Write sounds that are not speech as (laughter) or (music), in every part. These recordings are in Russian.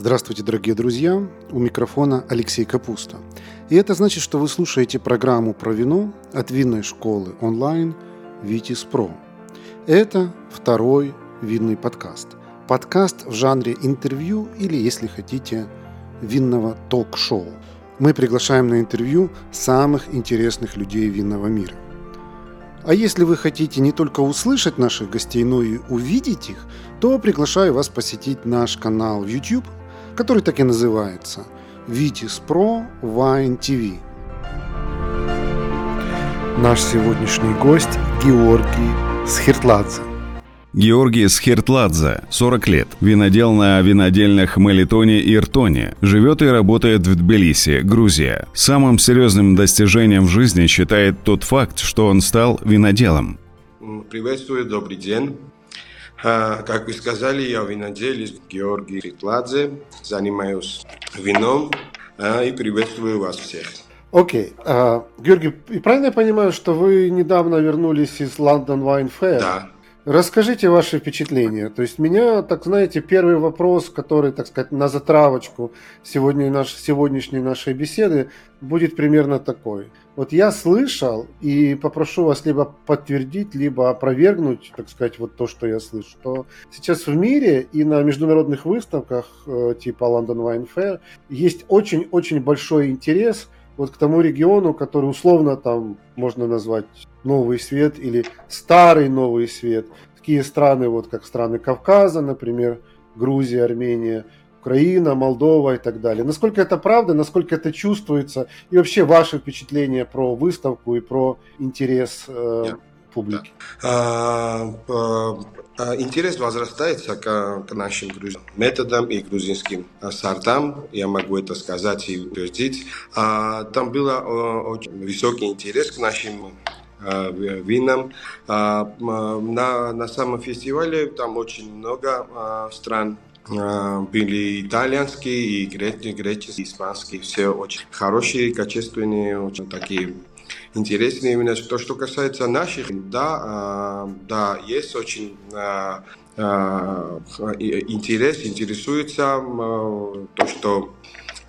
Здравствуйте, дорогие друзья! У микрофона Алексей Капуста. И это значит, что вы слушаете программу про вино от винной школы онлайн «Витис Про». Это второй винный подкаст. Подкаст в жанре интервью или, если хотите, винного ток-шоу. Мы приглашаем на интервью самых интересных людей винного мира. А если вы хотите не только услышать наших гостей, но и увидеть их, то приглашаю вас посетить наш канал в YouTube – который так и называется Vitis Pro Wine TV. Наш сегодняшний гость Георгий Схиртладзе. Георгий Схиртладзе, 40 лет, винодел на винодельных Мелитоне и Иртоне, живет и работает в Тбилиси, Грузия. Самым серьезным достижением в жизни считает тот факт, что он стал виноделом. Приветствую, добрый день. А, как вы сказали, я виноделец Георгий Ритладзе, занимаюсь вином а, и приветствую вас всех. Окей. Okay. Uh, Георгий, правильно я понимаю, что вы недавно вернулись из London Wine Fair? Да. Расскажите ваши впечатления. То есть меня, так знаете, первый вопрос, который, так сказать, на затравочку сегодня наш, сегодняшней нашей беседы будет примерно такой. Вот я слышал и попрошу вас либо подтвердить, либо опровергнуть, так сказать, вот то, что я слышу, что сейчас в мире и на международных выставках э, типа London Wine Fair есть очень-очень большой интерес вот к тому региону, который условно там можно назвать новый свет или старый новый свет. Такие страны, вот как страны Кавказа, например, Грузия, Армения, Украина, Молдова и так далее. Насколько это правда, насколько это чувствуется, и вообще ваши впечатления про выставку и про интерес э, публики? А, а, интерес возрастается к, к нашим методам и грузинским сортам, я могу это сказать и утвердить. А, там был очень высокий интерес к нашим винам. А, на, на самом фестивале там очень много а, стран а, были итальянские и греческие, испанские, все очень хорошие, качественные, очень такие интересные. Именно то, что касается наших, да, да, есть очень интерес, интересуется то, что а,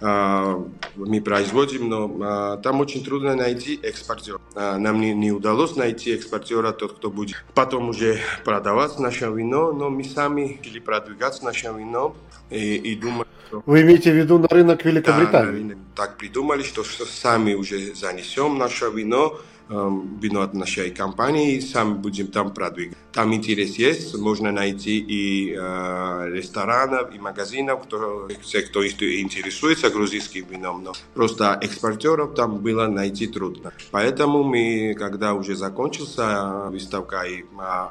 мы производим, но а, там очень трудно найти экспортера. А, нам не, не удалось найти экспортера, тот, кто будет потом уже продавать наше вино, но мы сами хотели продвигать наше вино и, и думали, вы имеете в виду на рынок Великобритании? Да, так придумали, что сами уже занесем наше вино, вино от нашей компании, сами будем там продвигать. Там интерес есть, можно найти и э, ресторанов, и магазинов, кто, все, кто интересуется грузинским вином, но просто экспортеров там было найти трудно. Поэтому мы, когда уже закончился выставка, и, э,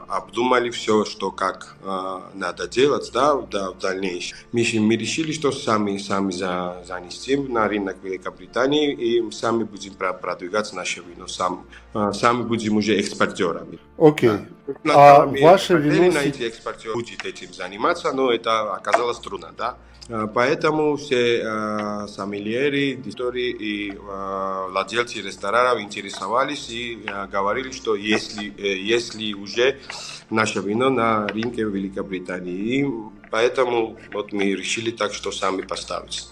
обдумали все, что как э, надо делать да, да, в дальнейшем. Мы, мы решили, что сами, сами за, занесем на рынок Великобритании и сами будем продвигать наше вино сам а, сами будем уже экспортерами. Окей. Okay. Да. А ваше вино... найти экспортер будет этим заниматься, но это оказалось трудно, да. А, поэтому все э, сомельеры, дистории и э, владельцы ресторанов интересовались и э, говорили, что если, э, если уже наше вино на рынке Великобритании. И поэтому вот мы решили так, что сами поставить.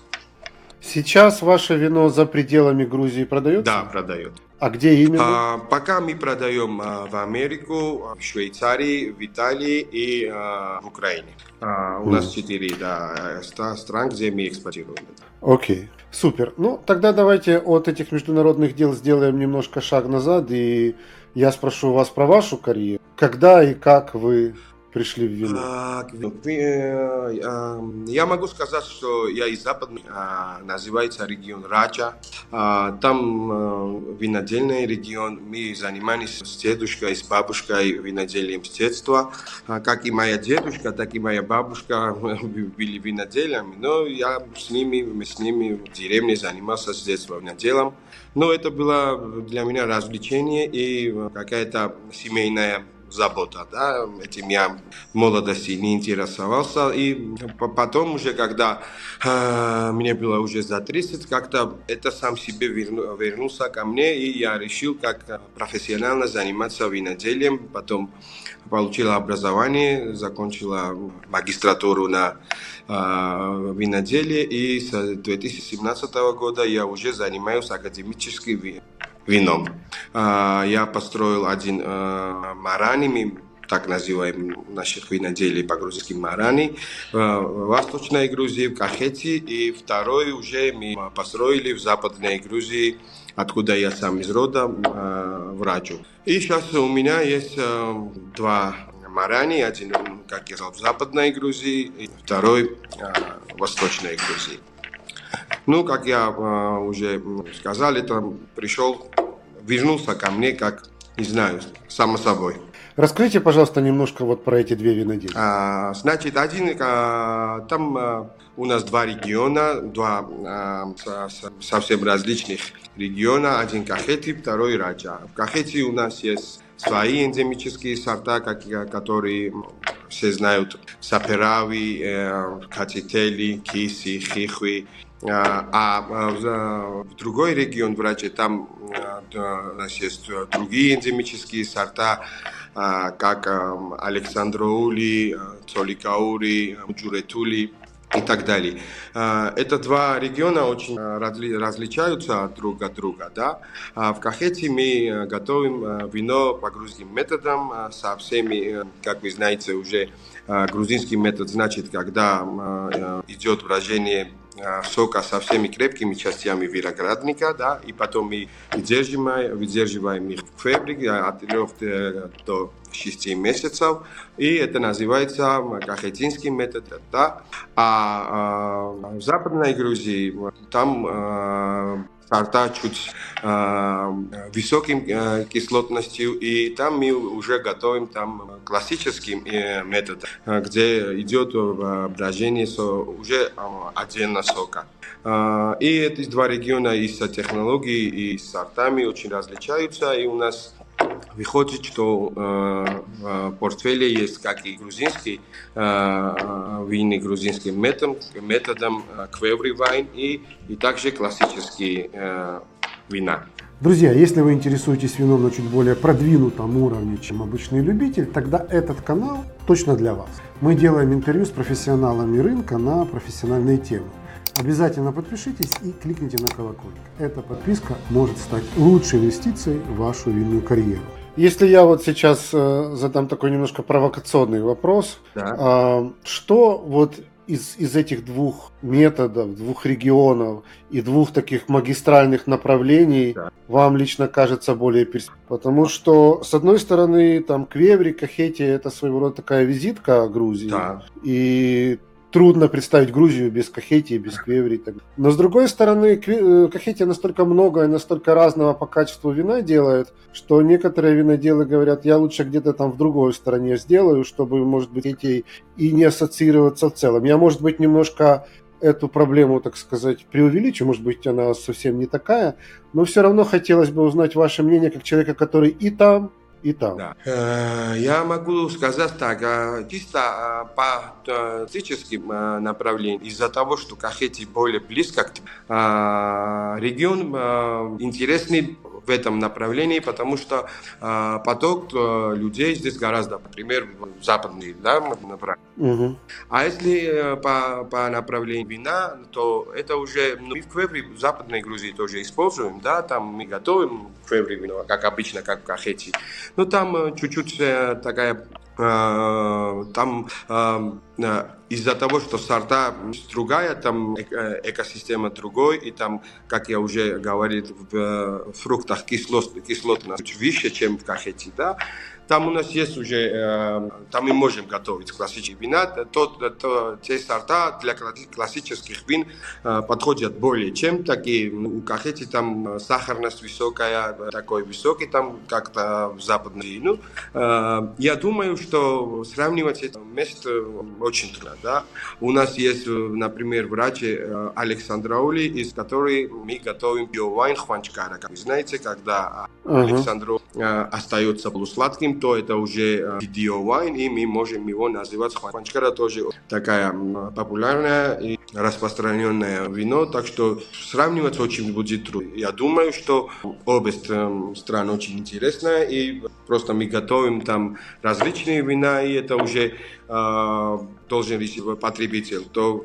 Сейчас ваше вино за пределами Грузии продается? Да, продает. А где именно? А, пока мы продаем а, в Америку, в Швейцарии, в Италии и а, в Украине. А, у mm. нас четыре да, стран, где мы экспортируем. Окей, okay. супер. Ну, тогда давайте от этих международных дел сделаем немножко шаг назад, и я спрошу вас про вашу карьеру. Когда и как вы пришли в вино? А, э, я могу сказать, что я из западной, а, называется регион Раджа. А, там э, винодельный регион. Мы занимались с дедушкой, с бабушкой виноделием с детства. Как и моя дедушка, так и моя бабушка (laughs) были виноделями. Но я с ними, мы с ними в деревне занимался с детства виноделом. Но это было для меня развлечение и какая-то семейная забота, да, этим я в молодости не интересовался, и потом уже, когда э, мне было уже за 30, как-то это сам себе верну, вернулся ко мне, и я решил, как профессионально заниматься виноделием, потом получила образование, закончила магистратуру на э, виноделие, и с 2017 года я уже занимаюсь академическим вином. А, я построил один а, марани, мы так называем наших виноделий по-грузински марани, в Восточной Грузии, в Кахете, и второй уже мы построили в Западной Грузии, откуда я сам из рода, в. И сейчас у меня есть два марани, один, как я сказал, в Западной Грузии, и второй в Восточной Грузии. Ну, как я э, уже сказал, это пришел, вернулся ко мне, как, не знаю, само собой. Расскажите, пожалуйста, немножко вот про эти две винодельни. А, значит, один, а, там а, у нас два региона, два а, совсем различных региона. Один Кахети, второй Раджа. В Кахети у нас есть свои эндемические сорта, которые все знают. Саперави, э, Катители, Киси, Хихви. А, а в другой регион, врачи, там у нас есть другие эндемические сорта, как Александраули, Цоликаури, Джуретули и так далее. Это два региона очень различаются друг от друга. Да? В Кахете мы готовим вино по грузинским методам со всеми, как вы знаете, уже грузинский метод значит, когда идет брожение сока со всеми крепкими частями виноградника, да, и потом мы выдерживаем, выдерживаем их в фабрике от 3 до 6 месяцев, и это называется кахетинский метод, да. А, а в Западной Грузии там а, сорта чуть э, высоким э, кислотностью, и там мы уже готовим там классический э, метод, где идет брожение со, уже э, отдельно сока. Э, и эти два региона и с технологией, и с сортами очень различаются, и у нас выходит, что э, в портфеле есть как и грузинский э, вины грузинским методом, методом квеври вайн и, и также классические э, вина. Друзья, если вы интересуетесь вином на чуть более продвинутом уровне, чем обычный любитель, тогда этот канал точно для вас. Мы делаем интервью с профессионалами рынка на профессиональные темы. Обязательно подпишитесь и кликните на колокольчик. Эта подписка может стать лучшей инвестицией в вашу винную карьеру. Если я вот сейчас э, задам такой немножко провокационный вопрос, да. э, что вот из, из этих двух методов, двух регионов и двух таких магистральных направлений да. вам лично кажется более перспективным? Потому что, с одной стороны, там Квеври, Кахети – это своего рода такая визитка Грузии. Да. И трудно представить Грузию без Кахетии, без Квеври. Но с другой стороны, э, Кахетия настолько много и настолько разного по качеству вина делает, что некоторые виноделы говорят, я лучше где-то там в другой стороне сделаю, чтобы, может быть, эти и не ассоциироваться в целом. Я, может быть, немножко эту проблему, так сказать, преувеличу, может быть, она совсем не такая, но все равно хотелось бы узнать ваше мнение как человека, который и там, и там. Да. Э, я могу сказать так, э, чисто э, по туристическим направлениям, из-за того, что Кахети более близко к регион интересный в этом направлении, потому что э, поток людей здесь гораздо, например, западный да, направление. Угу. А если э, по, по направлению вина, то это уже ну, в Квеври, в Западной Грузии тоже используем, да, там мы готовим Квеври вино, как обычно, как в Кахете. Но там э, чуть-чуть э, такая там э, из-за того, что сорта другая, там э, экосистема другой, и там, как я уже говорил, в фруктах кислот, кислотность выше, чем в кахете, да, там у нас есть уже, э, там мы можем готовить классические вина. То, то, те сорта для классических вин э, подходят более чем такие. У кахети там сахарность высокая, такой высокий там как-то в западной. Ну, э, я думаю, что сравнивать это место очень трудно. Да? У нас есть, например, врач Александр Аули, из которой мы готовим биовайн хванчкара. Как вы знаете, когда uh-huh. Александр остается полусладким, то это уже биовайн, и мы можем его называть хванчкара, тоже такая популярная и распространенное вино, так что сравнивать очень будет трудно. Я думаю, что обе страны очень интересные, и просто мы готовим там различные вина, и это уже э, должен решить потребитель. То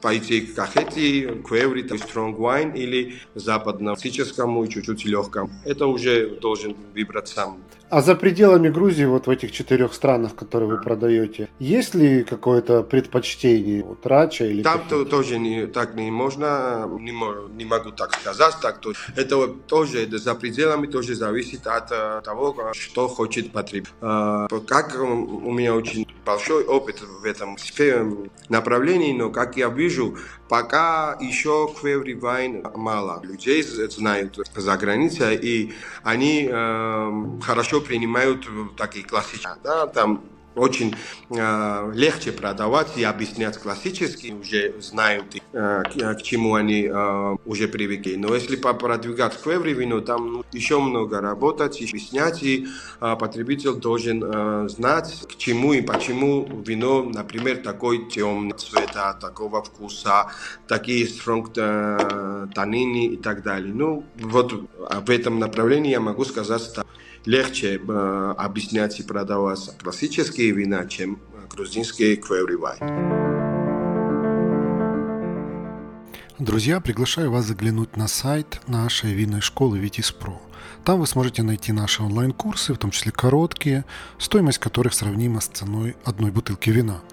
пойти к кахети, квеври, strong wine или западно-классическому и чуть-чуть легкому. Это уже должен выбрать сам. А за пределами Грузии, вот в этих четырех странах, которые вы продаете, есть ли какое-то предпочтение вот, рача или Там то, тоже не, так не можно, не, не могу так сказать. Так, то, это тоже за пределами тоже зависит от uh, того, что хочет потребитель. Uh, как у меня очень большой опыт в этом направлении, но как я вижу, пока еще Квеври Вайн мало людей знают за границей, и они э, хорошо принимают такие классические, да, там очень э, легче продавать и объяснять классически, уже знают, э, к, к чему они э, уже привыкли. Но если продвигать квеври вино, там ну, еще много работать, объяснять, и э, потребитель должен э, знать, к чему и почему вино, например, такой темный цвета, такого вкуса, такие strong э, танины и так далее. Ну, вот в этом направлении я могу сказать, что легче э, объяснять и продавать классические вина, чем грузинские квеври Друзья, приглашаю вас заглянуть на сайт нашей винной школы Витис Про. Там вы сможете найти наши онлайн-курсы, в том числе короткие, стоимость которых сравнима с ценой одной бутылки вина –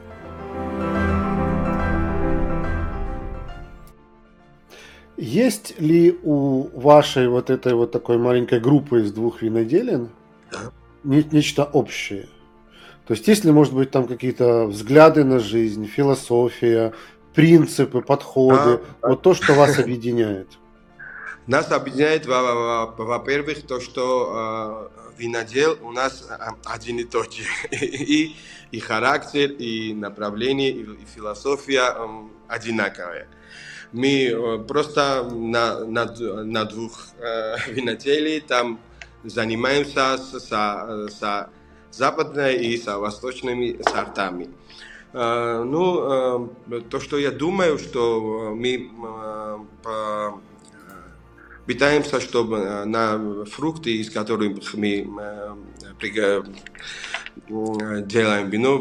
Есть ли у вашей вот этой вот такой маленькой группы из двух виноделин да. нечто общее? То есть есть ли, может быть, там какие-то взгляды на жизнь, философия, принципы, подходы, да, вот то, что вас объединяет? Нас объединяет, во-первых, то, что э, винодел у нас один и тот же. (laughs) И, и характер, и направление, и, и философия одинаковые. Мы э, просто на, на, на двух э, (laughs) виноделий там занимаемся с, с, с западной и с восточными сортами. Э, ну, э, то, что я думаю, что мы э, пытаемся, чтобы на фрукты, из которых мы делаем вино,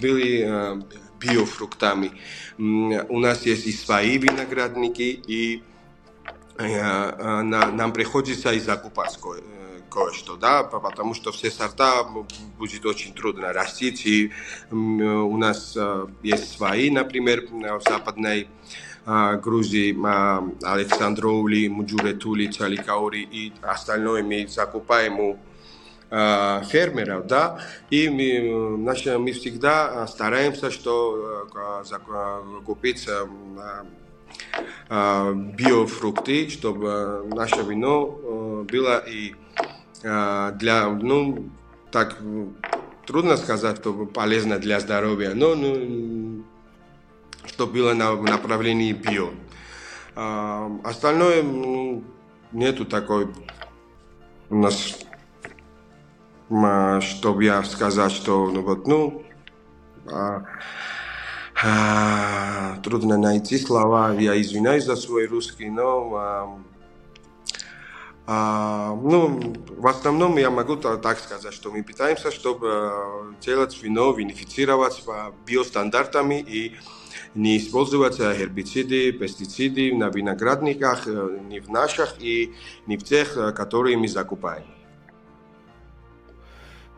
были биофруктами. У нас есть и свои виноградники, и э, э, нам приходится и закупать э, кое-что, да, потому что все сорта будет очень трудно растить, и у нас есть свои, например, в западной Грузии, Александроули, Муджуретули, Чаликаури и остальное мы закупаем у фермеров, да, и мы, наши, мы всегда стараемся, что э, купить биофрукты, чтобы наше вино было и для, ну, так трудно сказать, что полезно для здоровья, но ну, что было на направлении био. Остальное нету такой у нас чтобы я сказать, что ну вот, ну, а, а, трудно найти слова, я извиняюсь за свой русский, но а, а, ну, в основном я могу так сказать, что мы пытаемся, чтобы делать вино, винифицировать по биостандартами и не использовать гербициды, пестициды на виноградниках, не в наших и не в тех, которые мы закупаем.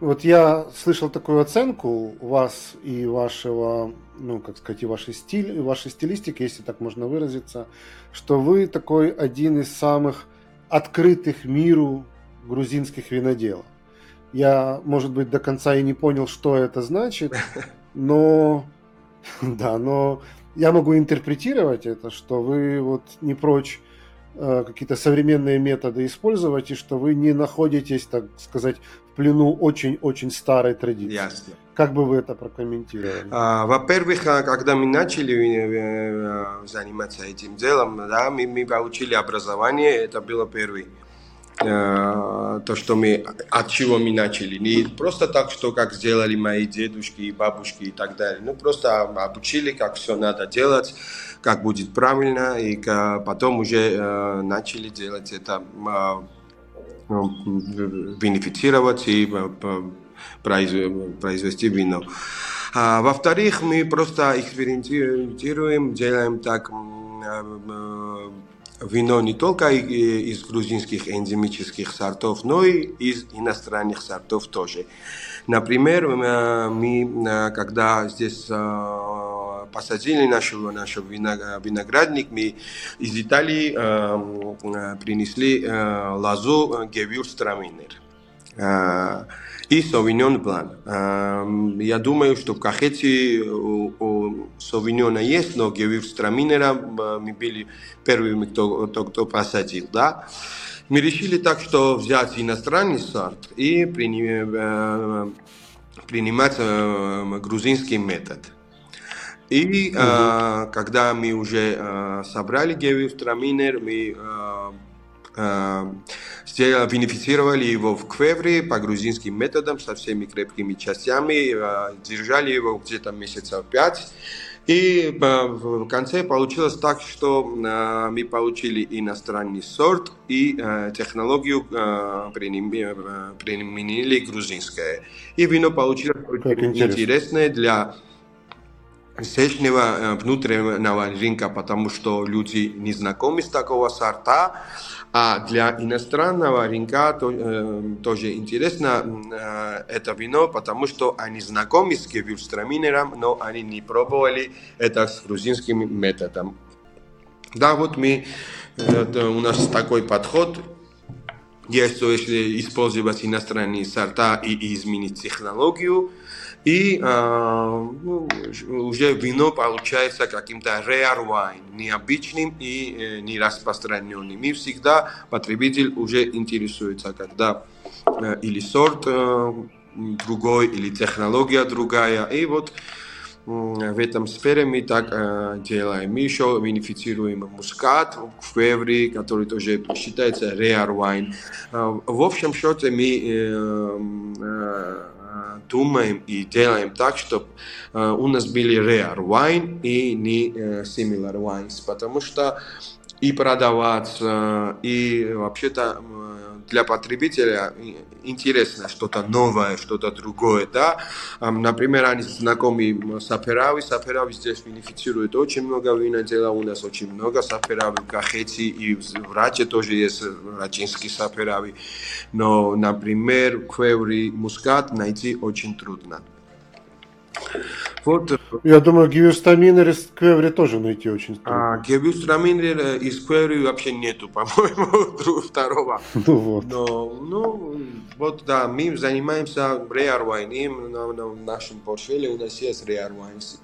Вот я слышал такую оценку вас и вашего, ну, как сказать, и вашей стиль, и вашей стилистики, если так можно выразиться, что вы такой один из самых открытых миру грузинских виноделов. Я, может быть, до конца и не понял, что это значит, (laughs) но (laughs) да, но я могу интерпретировать это, что вы вот не прочь какие-то современные методы использовать, и что вы не находитесь, так сказать, в плену очень-очень старой традиции. Ясно. Как бы вы это прокомментировали? А, во-первых, а, когда мы начали э, заниматься этим делом, да, мы, мы получили образование, это было первый Э, то, что мы, от чего мы начали. Не просто так, что как сделали мои дедушки и бабушки и так далее. Ну, просто обучили, как все надо делать, как будет правильно, и потом уже э, начали делать это, э, бенефицировать и произвести вино. А, во-вторых, мы просто экспериментируем, делаем так вино не только из грузинских эндемических сортов, но и из иностранных сортов тоже. Например, э, мы, э, когда здесь э, посадили наш, наш виноградник, мы из Италии принесли лозу Гевюрстраминер и Совиньон Блан. Я думаю, что в Кахете Совиньона есть, но Гевюрстраминера мы были первыми, кто, кто, кто посадил. Да? Мы решили так, что взять иностранный сорт и принимать грузинский метод. И угу. э, когда мы уже э, собрали гевюрстраминер, мы э, э, бенефицировали его в квевре по грузинским методам со всеми крепкими частями, э, держали его где-то месяцев пять. И э, в конце получилось так, что э, мы получили иностранный сорт и технологию применили грузинское. И вино получилось очень интересное для здешнего внутреннего рынка, потому что люди не знакомы с такого сорта, а для иностранного рынка то, э, тоже интересно э, это вино, потому что они знакомы с гевюрстраминером, но они не пробовали это с грузинским методом. Да, вот мы, это, у нас такой подход, если использовать иностранные сорта и изменить технологию, и ну, уже вино получается каким-то wine, необычным и э, не распространенным. И всегда потребитель уже интересуется, когда э, или сорт э, другой, или технология другая. И вот в этом сфере мы так э, делаем. Мы еще бенефицируем мускат в февре, который тоже считается wine. Э, в общем счете мы э, э, думаем и делаем так, чтобы у нас были rare wine и не similar wines, потому что и продаваться, и вообще-то для потребителя интересно что-то новое, что-то другое, да. Например, они знакомы с Аперави, Саперави здесь бенефицирует очень много винодела, у нас очень много Саперави в Кахете и в Раче тоже есть рачинский Саперави. Но, например, Квеври Мускат найти очень трудно. Вот. Я думаю, гевюрстаминер из Квеври тоже найти очень трудно. А, гевюрстаминер из Квеври вообще нету, (laughs) по-моему, второго. (laughs) Ну вот. Но, ну, вот да, мы занимаемся wine, на, на нашем портфеле у нас есть wines.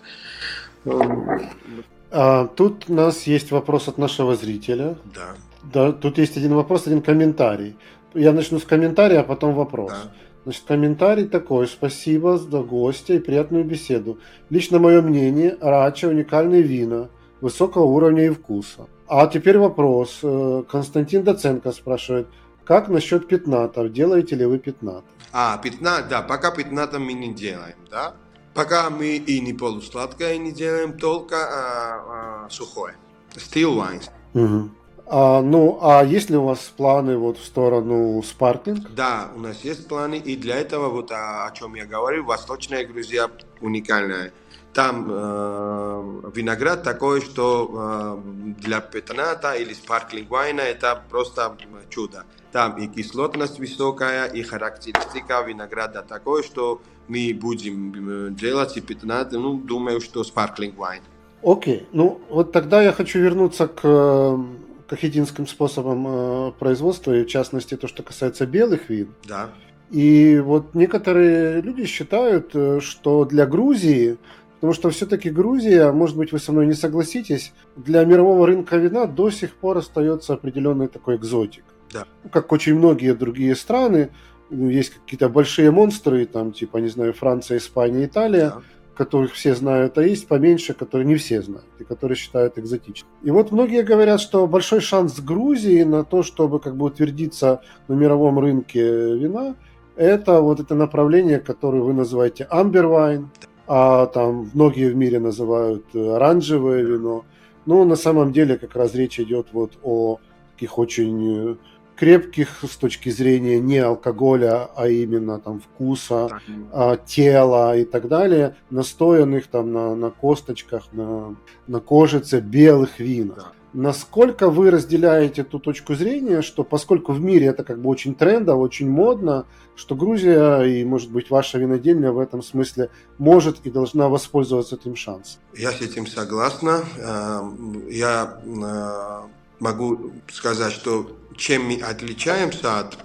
А, тут у нас есть вопрос от нашего зрителя. Да. Да, тут есть один вопрос, один комментарий. Я начну с комментария, а потом вопрос. Да. Значит, комментарий такой. Спасибо за гостя и приятную беседу. Лично мое мнение, Рача уникальные вина высокого уровня и вкуса. А теперь вопрос. Э, Константин Доценко спрашивает, как насчет пятнатов? Делаете ли вы пятнат? А, пятнат, да, пока пятната мы не делаем, да? Пока мы и не полусладкое не делаем, только а, а, сухое. Still wines. Угу. А, ну, а есть ли у вас планы вот в сторону спарклинг? Да, у нас есть планы, и для этого, вот о, о чем я говорил, Восточная Грузия уникальная. Там э, виноград такой, что э, для петната или спарклинг вайна это просто чудо. Там и кислотность высокая, и характеристика винограда такой, что мы будем э, делать и петнат, ну, думаю, что спарклинг вайн. Окей, ну вот тогда я хочу вернуться к кахетинским способом э, производства, и в частности то, что касается белых вин. Да. И вот некоторые люди считают, э, что для Грузии, потому что все-таки Грузия, может быть, вы со мной не согласитесь, для мирового рынка вина до сих пор остается определенный такой экзотик. Да. Ну, как очень многие другие страны, ну, есть какие-то большие монстры, там, типа, не знаю, Франция, Испания, Италия, да. Которых все знают, а есть поменьше, которые не все знают, и которые считают экзотичными. И вот многие говорят, что большой шанс Грузии на то, чтобы как бы утвердиться на мировом рынке вина, это вот это направление, которое вы называете амбервайн, а там многие в мире называют оранжевое вино. Но на самом деле как раз речь идет вот о таких очень крепких с точки зрения не алкоголя, а именно там вкуса, так. а, тела и так далее, настоянных там на, на косточках, на, на кожице белых винах. Да. Насколько вы разделяете ту точку зрения, что поскольку в мире это как бы очень трендово, очень модно, что Грузия и, может быть, ваша винодельня в этом смысле может и должна воспользоваться этим шансом? Я с этим согласна. Эм, я э, могу сказать, что чем мы отличаемся от э,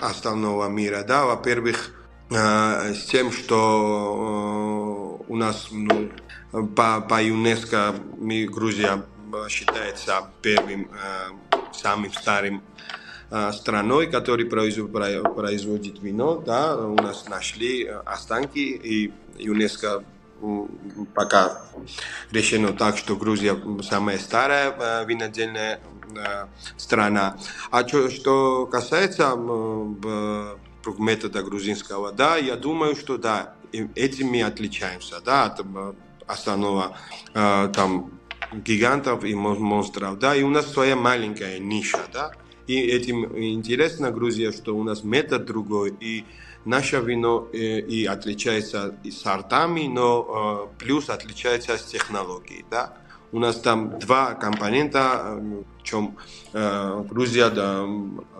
остального мира, да, во-первых, э, с тем, что у нас ну, по, по ЮНЕСКО мы, Грузия считается первым, э, самым старым э, страной, который производит вино. Да, у нас нашли э, останки, и ЮНЕСКО пока решено так, что Грузия самая старая винодельная страна. А что, что касается метода грузинского, да, я думаю, что да, этим мы отличаемся, да, от основного там гигантов и монстров, да, и у нас своя маленькая ниша, да, и этим интересно Грузия, что у нас метод другой, и наше вино и, отличается и сортами, но плюс отличается с технологией, да. У нас там два компонента, э, в чем э, Грузия да,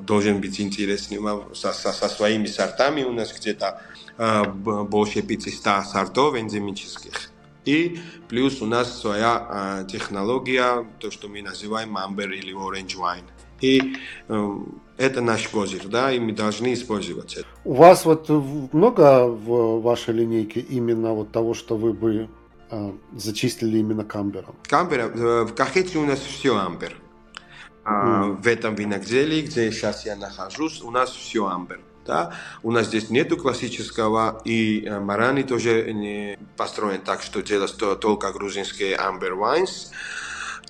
должен быть интересным со, со, со своими сортами. У нас где-то э, больше 500 сортов эндемических. И плюс у нас своя э, технология, то, что мы называем amber или orange wine. И э, это наш козырь, да, и мы должны использовать это. У вас вот много в вашей линейке именно вот того, что вы бы э, зачислили именно камбером? Камбера, э, в Кахете у нас все амбер. Mm. В этом виногделе, где сейчас я нахожусь, у нас все амбер. Да? У нас здесь нету классического, и э, Марани тоже не построен так, что делать только грузинские Amber Wines.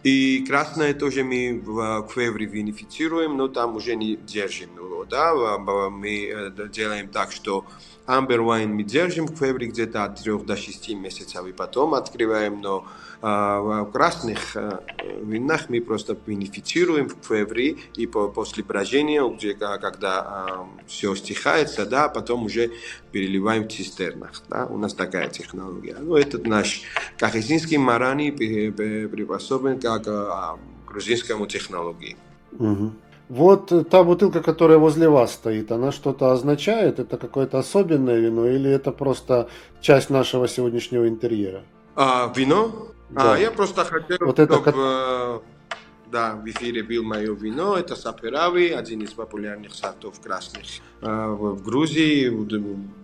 И красное тоже мы в Квевре винифицируем, но там уже не держим. Да? Мы э, делаем так, что Amber Wine мы держим в Квевре где-то от 3 до 6 месяцев, и потом открываем, но а в красных э, винах мы просто бенефицируем в февре и после брожения, где, когда а, все стихается, да, потом уже переливаем в цистернах. Да, у нас такая технология. Ну, этот наш кахезинский марани приспособлен как а, грузинскому технологии. Угу. Вот та бутылка, которая возле вас стоит, она что-то означает? Это какое-то особенное вино или это просто часть нашего сегодняшнего интерьера? А, вино? Да. А, я просто хотел, вот это чтобы как... да, в эфире был мое вино. Это Саперави, один из популярных сортов красных а, в Грузии.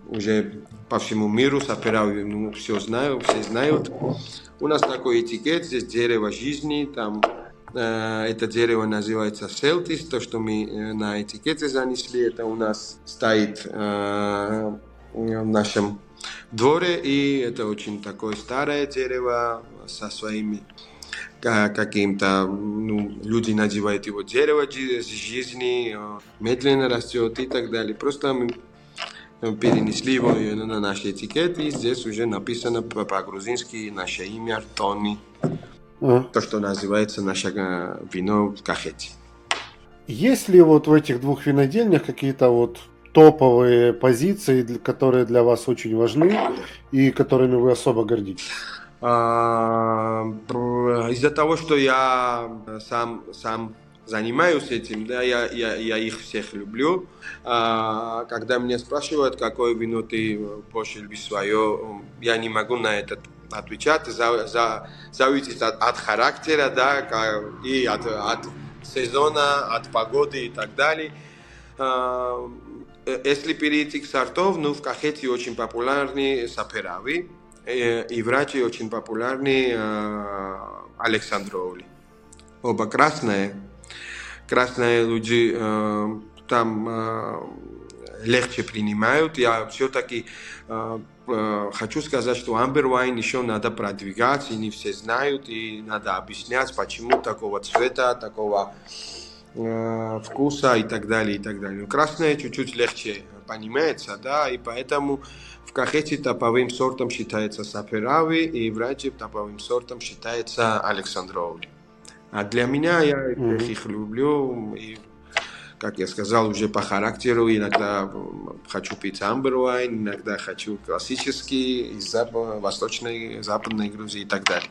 Уже по всему миру Саперави ну, все знаю, все знают. У нас такой этикет, здесь дерево жизни, там это дерево называется селтис, то, что мы э, на этикете занесли, это у нас стоит в нашем дворе, и это очень такое старое дерево, со своими каким-то, ну, люди надевают его дерево жизни, э, медленно растет и так далее. Просто мы перенесли его на наши этикеты, и здесь уже написано по-грузински наше имя Тони, а. то, что называется наше э, вино в кахете. Есть ли вот в этих двух винодельнях какие-то вот топовые позиции, которые для вас очень важны и которыми вы особо гордитесь? А, из-за того, что я сам, сам занимаюсь этим, да, я, я, я их всех люблю. А, когда меня спрашивают, какое вино ты больше любишь свое, я не могу на это отвечать, за, за, зависит от, от характера, да, и от, от сезона, от погоды и так далее. А, если перейти к сортов, ну, в Кахете очень популярны саперавы, и в Раче очень популярны Александровли. Оба красные. Красные люди там легче принимают. Я все-таки э, э, хочу сказать, что Amber Wine еще надо продвигать, и не все знают, и надо объяснять, почему такого цвета, такого э, вкуса и так далее, и так далее. Но красное чуть-чуть легче понимается, да, и поэтому в Кахете топовым сортом считается Саперави, и в Раджи топовым сортом считается Александровли. А для меня я mm-hmm. их люблю, и как я сказал, уже по характеру. Иногда хочу пить амбервайн, иногда хочу классический из Запад, Восточной, Западной Грузии и так далее.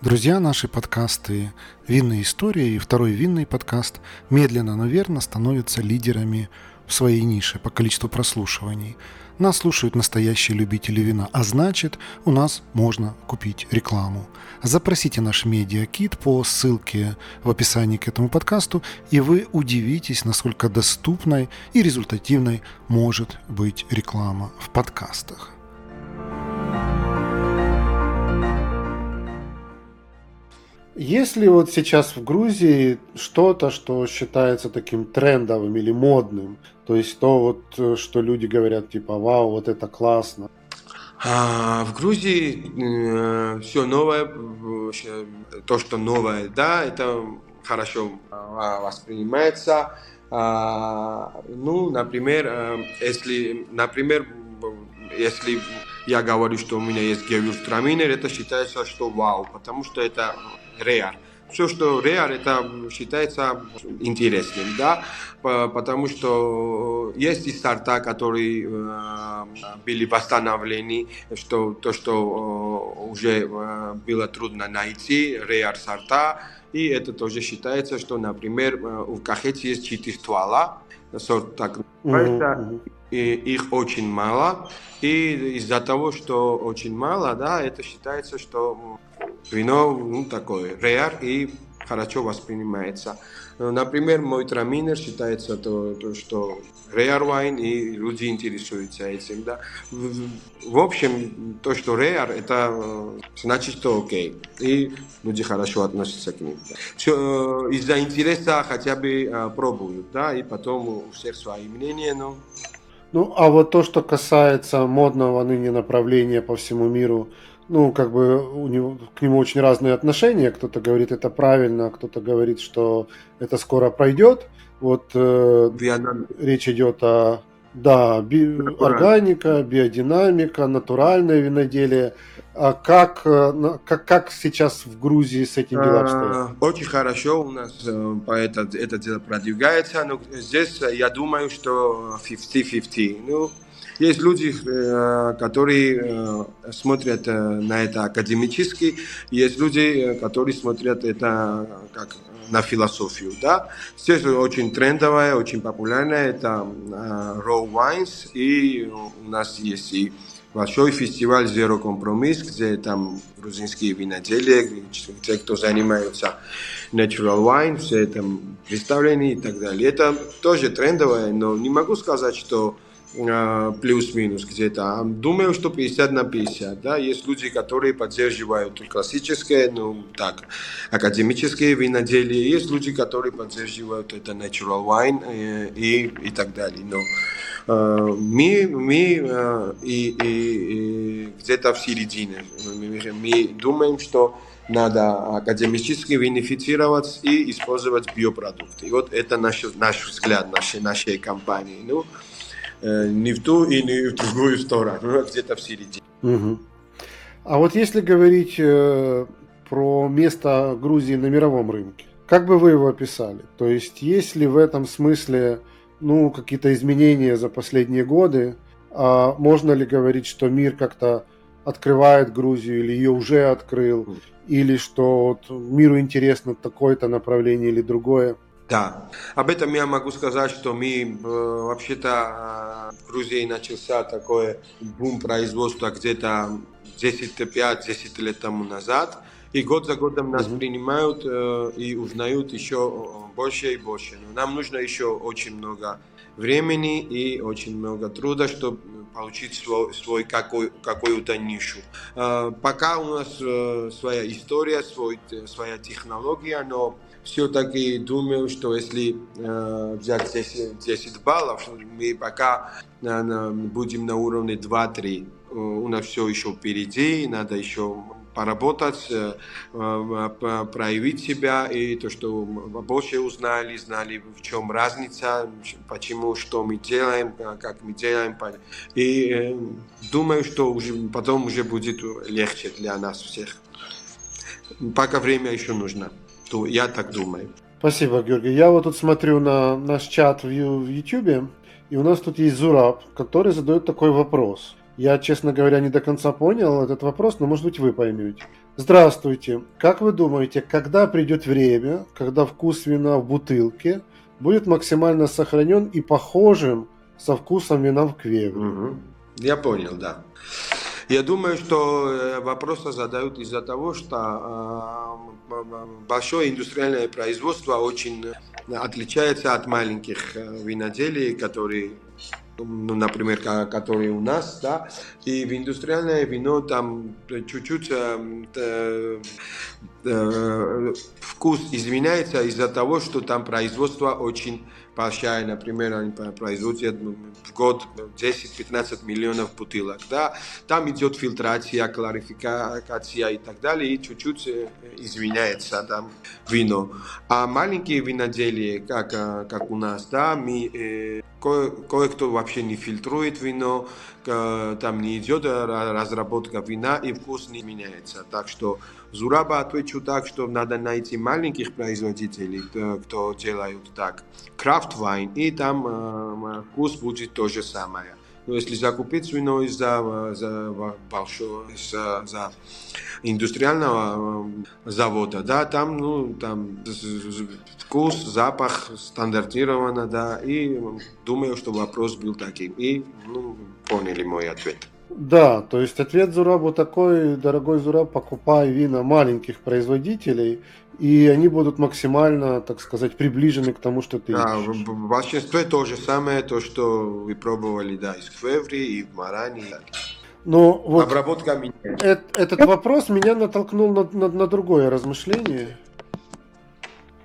Друзья, наши подкасты «Винная история» и второй винный подкаст медленно, но верно становятся лидерами в своей нише по количеству прослушиваний – нас слушают настоящие любители вина, а значит, у нас можно купить рекламу. Запросите наш медиакит по ссылке в описании к этому подкасту, и вы удивитесь, насколько доступной и результативной может быть реклама в подкастах. Есть ли вот сейчас в Грузии что-то, что считается таким трендовым или модным? То есть то вот, э, что люди говорят, типа, вау, вот это классно. А, в Грузии э, все новое, то, что новое, да, это хорошо а, воспринимается. А, ну, например, э, если, например, если я говорю, что у меня есть гевюрстраминер, это считается, что вау, потому что это реар. Все, что реар, это считается интересным, да, потому что есть и сорта, которые э, были восстановлены, что то, что э, уже э, было трудно найти, реар сорта, и это тоже считается, что, например, у Кахете есть четыре ствола, сорт так называется, и их очень мало, и из-за того, что очень мало, да, это считается, что вино ну, такое, реар и хорошо воспринимается. Например, мой траминер считается то, то что реар вайн, и люди интересуются этим. Да. В, в общем, то, что реар, это значит, что окей. И люди хорошо относятся к ним. Да. Все, из-за интереса хотя бы пробуют, да, и потом у всех свои мнения, но ну, а вот то, что касается модного ныне направления по всему миру, ну, как бы у него, к нему очень разные отношения. Кто-то говорит, это правильно, кто-то говорит, что это скоро пройдет. Вот э, речь идет о да, би, органика, биодинамика, натуральное виноделие. А как, э, как, как сейчас в Грузии с этим делом а, стоят? Очень хорошо у нас э, по это, это дело продвигается, но здесь я думаю, что 50-50. Ну, есть люди, э, которые э, смотрят э, на это академически, есть люди, которые смотрят это как на философию, да. Здесь очень трендовая, очень популярная, это Raw Wines, и у нас есть и большой фестиваль Zero Compromise, где там грузинские виноделия, те, кто занимается natural wine, все это представлены и так далее. Это тоже трендовое, но не могу сказать, что плюс-минус где-то. Думаю, что 50 на 50. Да? Есть люди, которые поддерживают классическое, ну так, академические виноделие. Есть люди, которые поддерживают это natural wine э, и, и так далее. Но э, мы, мы э, и, и, и где-то в середине. Мы, думаем, что надо академически винифицировать и использовать биопродукты. И вот это наш, наш взгляд нашей, нашей компании. Ну, ни в ту и ни в другую сторону, ну, где-то в середине. Угу. А вот если говорить э, про место Грузии на мировом рынке, как бы вы его описали? То есть есть ли в этом смысле ну, какие-то изменения за последние годы? А можно ли говорить, что мир как-то открывает Грузию или ее уже открыл? Или что вот миру интересно такое-то направление или другое? Да, об этом я могу сказать, что мы вообще-то в Грузии начался такой бум производства где-то 10-5-10 лет тому назад. И год за годом нас mm-hmm. принимают э, и узнают еще больше и больше. Но нам нужно еще очень много времени и очень много труда, чтобы получить свой, свой какой, какую-то нишу. Э, пока у нас э, своя история, свой, своя технология, но все-таки думаю, что если э, взять 10, 10 баллов, мы пока э, будем на уровне 2-3. Э, у нас все еще впереди, надо еще поработать, э, э, проявить себя, и то, что больше узнали, знали, в чем разница, почему, что мы делаем, как мы делаем. И э, думаю, что уже, потом уже будет легче для нас всех. Пока время еще нужно. Я так думаю. Спасибо, Георгий. Я вот тут смотрю на наш чат в YouTube, и у нас тут есть Зураб, который задает такой вопрос. Я, честно говоря, не до конца понял этот вопрос, но, может быть, вы поймете. Здравствуйте. Как вы думаете, когда придет время, когда вкус вина в бутылке будет максимально сохранен и похожим со вкусом вина в квевре? Угу. Я понял, да. Я думаю, что э, вопросы задают из-за того, что э, большое индустриальное производство очень отличается от маленьких э, виноделий, которые ну, например, которые у нас, да, и в индустриальное вино там чуть-чуть э, э, э, вкус изменяется из-за того, что там производство очень большая, например, они производят в год 10-15 миллионов бутылок, да, там идет фильтрация, кларификация и так далее, и чуть-чуть э, изменяется там вино. А маленькие виноделия, как, э, как у нас, да, мы, э, кое, кое-кто вообще не фильтрует вино, там не идет разработка вина, и вкус не меняется. Так что Зураба отвечу так, что надо найти маленьких производителей, кто делают так. Крафт вайн, и там э, вкус будет то же самое. Но если закупить вино из-за за большого, за, за индустриального завода, да, там, ну, там вкус, запах стандартировано, да, и думаю, что вопрос был таким. И, ну, поняли мой ответ. Да, то есть ответ Зурабу такой, дорогой Зураб, покупай вина маленьких производителей, и они будут максимально, так сказать, приближены к тому, что ты да, ищешь. в большинстве то же самое, то, что вы пробовали, да, из Квеври и в Маране. Но вот Обработка. Этот, этот вопрос меня натолкнул на, на, на другое размышление.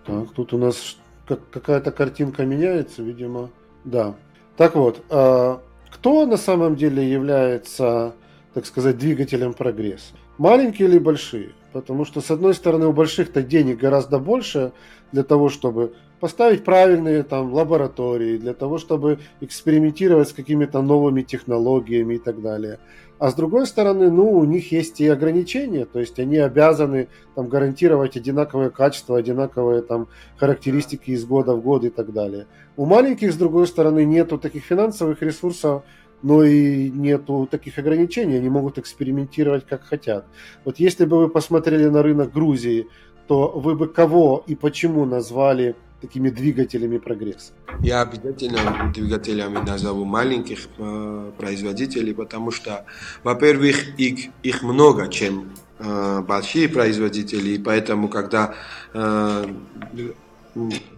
Так, тут у нас какая-то картинка меняется, видимо. Да. Так вот, а, кто на самом деле является, так сказать, двигателем прогресса? Маленькие или большие? Потому что, с одной стороны, у больших-то денег гораздо больше для того, чтобы поставить правильные там лаборатории, для того, чтобы экспериментировать с какими-то новыми технологиями и так далее. А с другой стороны, ну, у них есть и ограничения, то есть они обязаны там гарантировать одинаковое качество, одинаковые там характеристики из года в год и так далее. У маленьких, с другой стороны, нету таких финансовых ресурсов, но и нету таких ограничений, они могут экспериментировать как хотят. Вот если бы вы посмотрели на рынок Грузии, то вы бы кого и почему назвали такими двигателями прогресса? Я обязательно двигателями назову маленьких э, производителей, потому что, во-первых, их, их много, чем э, большие производители, и поэтому, когда э,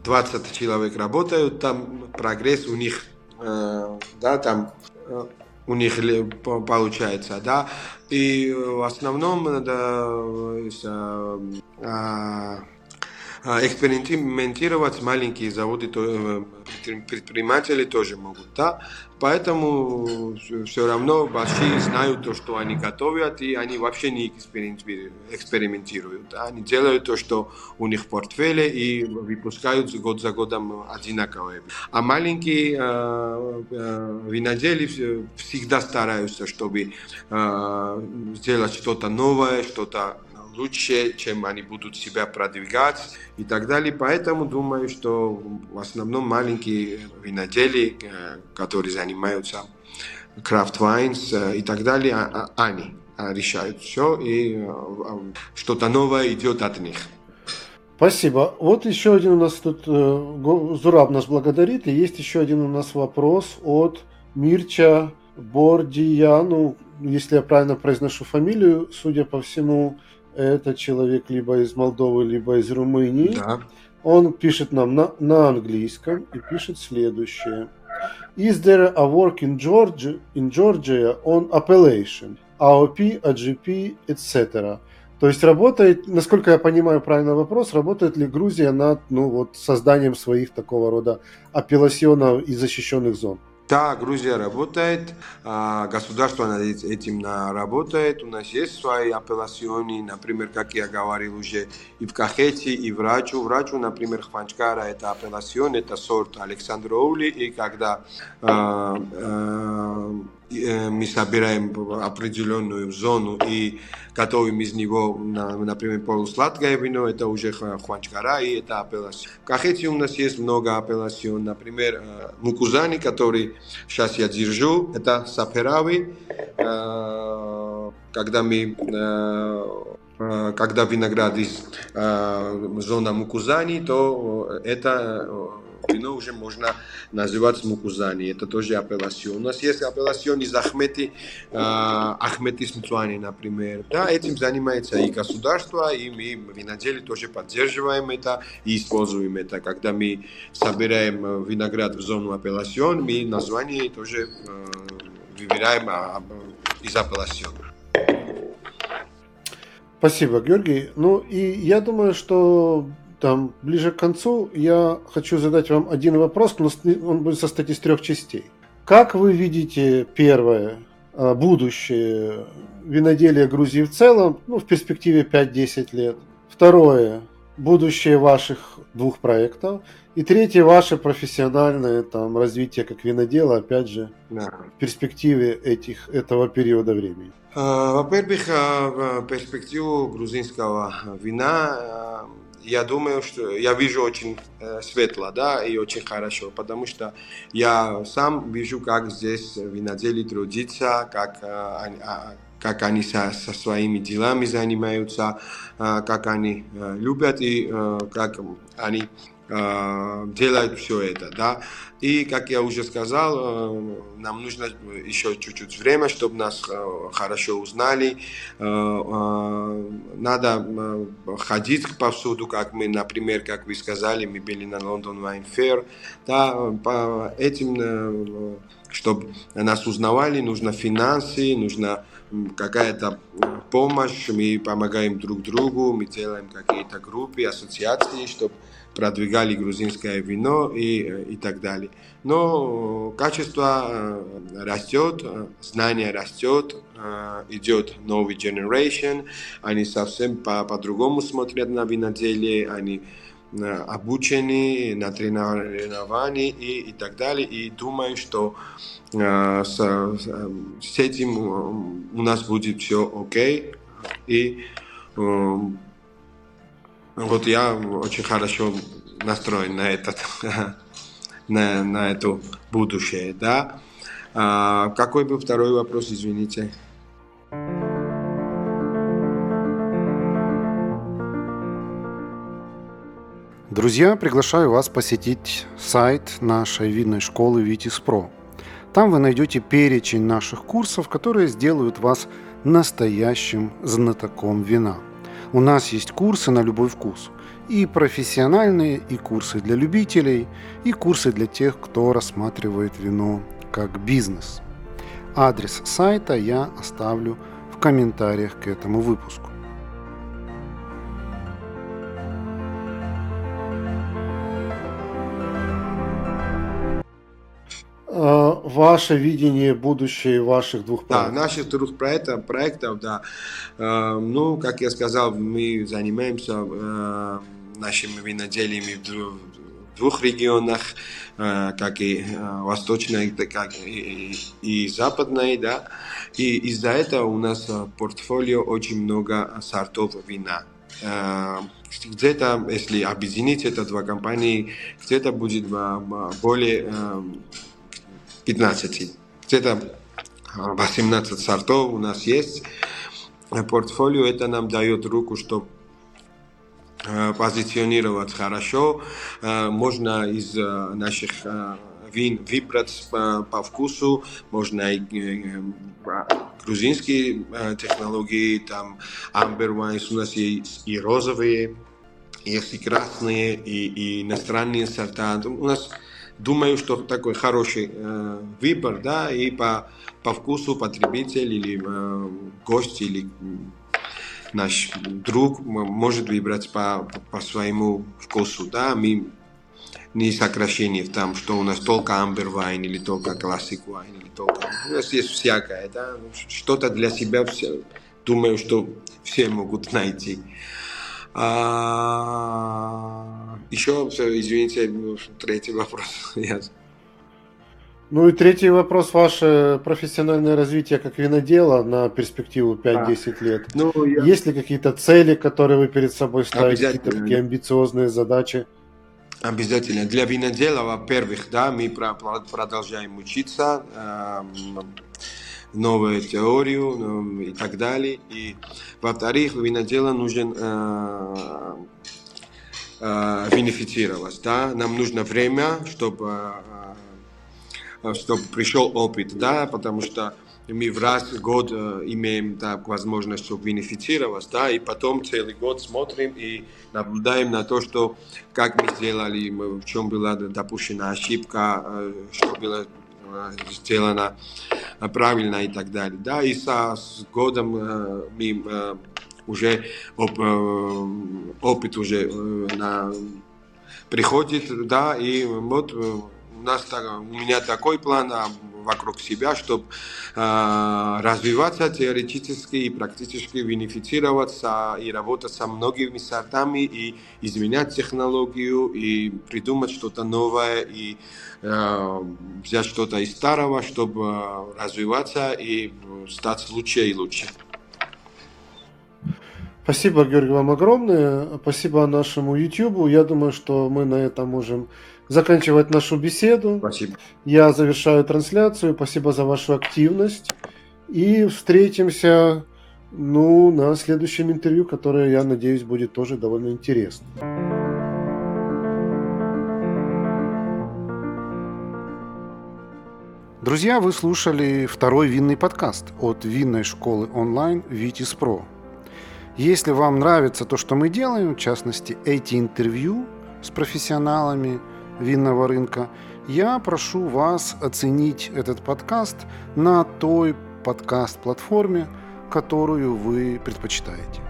20 человек работают, там прогресс у них, э, да, там э, у них получается, да, и в основном, да, э, экспериментировать маленькие заводы, э, предприниматели тоже могут, да. Поэтому все равно большие знают то, что они готовят, и они вообще не экспериментируют. Они делают то, что у них в портфеле, и выпускают год за годом одинаковые. А маленькие э, э, винодели всегда стараются, чтобы сделать что-то новое, что-то лучше, чем они будут себя продвигать и так далее. Поэтому думаю, что в основном маленькие винодели, э, которые занимаются крафт вайнс и так далее, а, а, они решают все, и э, что-то новое идет от них. Спасибо. Вот еще один у нас тут, э, Зураб нас благодарит, и есть еще один у нас вопрос от Мирча Бордияну, если я правильно произношу фамилию, судя по всему, это человек либо из Молдовы, либо из Румынии. Да. Он пишет нам на, на английском и пишет следующее. Is there a work in Georgia, in Georgia on appellation, AOP, AGP, etc.? То есть работает, насколько я понимаю правильно вопрос, работает ли Грузия над ну, вот, созданием своих такого рода апелласионов и защищенных зон? Да, Грузия работает, а, государство над этим работает, у нас есть свои апеллационы, например, как я говорил уже, и в Кахете, и в Рачу. В Рачу, например, Хванчкара – это апелласион, это сорт Александроули, и когда а, а, мы собираем определенную зону и готовим из него, например, полусладкое вино, это уже хуанчкара и это апелласион. В Кахете у нас есть много апелласион, например, э, мукузани, который сейчас я держу, это саперави, э, когда мы когда виноград из зоны Мукузани, то это вино уже можно называть мукузани. Это тоже апелласион. У нас есть апелласион из Ахмети, Ахмети Смцуани, например. Да, этим занимается и государство, и мы винодели тоже поддерживаем это и используем это. Когда мы собираем виноград в зону апелласион, мы название тоже выбираем из апелласиона. Спасибо, Георгий. Ну и я думаю, что там ближе к концу я хочу задать вам один вопрос, но он будет состоять из трех частей. Как вы видите первое а, будущее виноделия Грузии в целом, ну, в перспективе 5-10 лет? Второе будущее ваших двух проектов. И третье, ваше профессиональное там, развитие как винодела, опять же, да. в перспективе этих, этого периода времени. А, во-первых, а, перспективу грузинского вина я думаю, что я вижу очень э, светло, да, и очень хорошо, потому что я сам вижу, как здесь винодели трудится, как э, а, как они со, со своими делами занимаются, э, как они любят и как они э, делают все это, да. И, как я уже сказал, э, нам нужно еще чуть-чуть время, чтобы нас э, хорошо узнали. Надо ходить повсюду, как мы, например, как вы сказали, мы были на Лондон Wine Fair. Да, по этим, чтобы нас узнавали, нужно финансы, нужно какая-то помощь, мы помогаем друг другу, мы делаем какие-то группы, ассоциации, чтобы продвигали грузинское вино и, э, и так далее. Но качество э, растет, э, знание растет, идет новый generation, они совсем по-другому по смотрят на виноделие, они обучены, натренированы и, и так далее. И думаю, что э, с, с этим у нас будет все окей. И э, вот я очень хорошо настроен на этот, (laughs) на, на это будущее, да. А, какой был второй вопрос, извините? Друзья, приглашаю вас посетить сайт нашей винной школы Витис Про. Там вы найдете перечень наших курсов, которые сделают вас настоящим знатоком вина – у нас есть курсы на любой вкус. И профессиональные, и курсы для любителей, и курсы для тех, кто рассматривает вино как бизнес. Адрес сайта я оставлю в комментариях к этому выпуску. Ваше видение будущее ваших двух проектов? Да, наших двух проектов, проектов да. Э, ну, как я сказал, мы занимаемся э, нашими виноделиями в двух регионах, как и восточной, так и, и западной, да. И из-за этого у нас в портфолио очень много сортов вина где-то, если объединить это два компании, где-то будет более 15. Где-то 18 сортов у нас есть. Портфолио это нам дает руку, чтобы позиционировать хорошо. Можно из наших вин выбрать по вкусу, можно и грузинские технологии, там амбер у нас есть и розовые, есть и красные, и, и иностранные сорта. У нас думаю, что такой хороший э, выбор, да, и по, по вкусу потребитель или э, гость или наш друг может выбрать по, по, своему вкусу, да, мы не сокращение в том, что у нас только амбер вайн или только классик вайн или только... У нас есть всякое, да, что-то для себя, все, думаю, что все могут найти. А, еще, извините, третий вопрос. (laughs) Ну и третий вопрос, ваше профессиональное развитие как винодела на перспективу 5-10 лет. Ну, я... Есть ли какие-то цели, которые вы перед собой ставите, какие-то такие амбициозные задачи? Обязательно. Для винодела, во-первых, да, мы продолжаем учиться, новую теорию ну, и так далее. И, во-вторых, винодела нужен э, э, винифицировать. Да? Нам нужно время, чтобы, э, чтобы пришел опыт, да? потому что мы в раз в год э, имеем так, возможность чтобы винифицировать, да, и потом целый год смотрим и наблюдаем на то, что как мы сделали, в чем была допущена ошибка, э, что было сделано правильно и так далее. Да, и со, с годом э, мы э, уже оп, э, опыт уже на, приходит, да, и вот у нас у меня такой план, а вокруг себя, чтобы э, развиваться теоретически и практически винифицироваться и работать со многими сортами и изменять технологию и придумать что-то новое и э, взять что-то из старого, чтобы развиваться и стать лучше и лучше. Спасибо, Георгий, вам огромное. Спасибо нашему YouTube. Я думаю, что мы на этом можем заканчивать нашу беседу. Спасибо. Я завершаю трансляцию. Спасибо за вашу активность. И встретимся ну, на следующем интервью, которое, я надеюсь, будет тоже довольно интересно. Друзья, вы слушали второй винный подкаст от винной школы онлайн Vitis Pro. Если вам нравится то, что мы делаем, в частности, эти интервью с профессионалами – винного рынка, я прошу вас оценить этот подкаст на той подкаст-платформе, которую вы предпочитаете.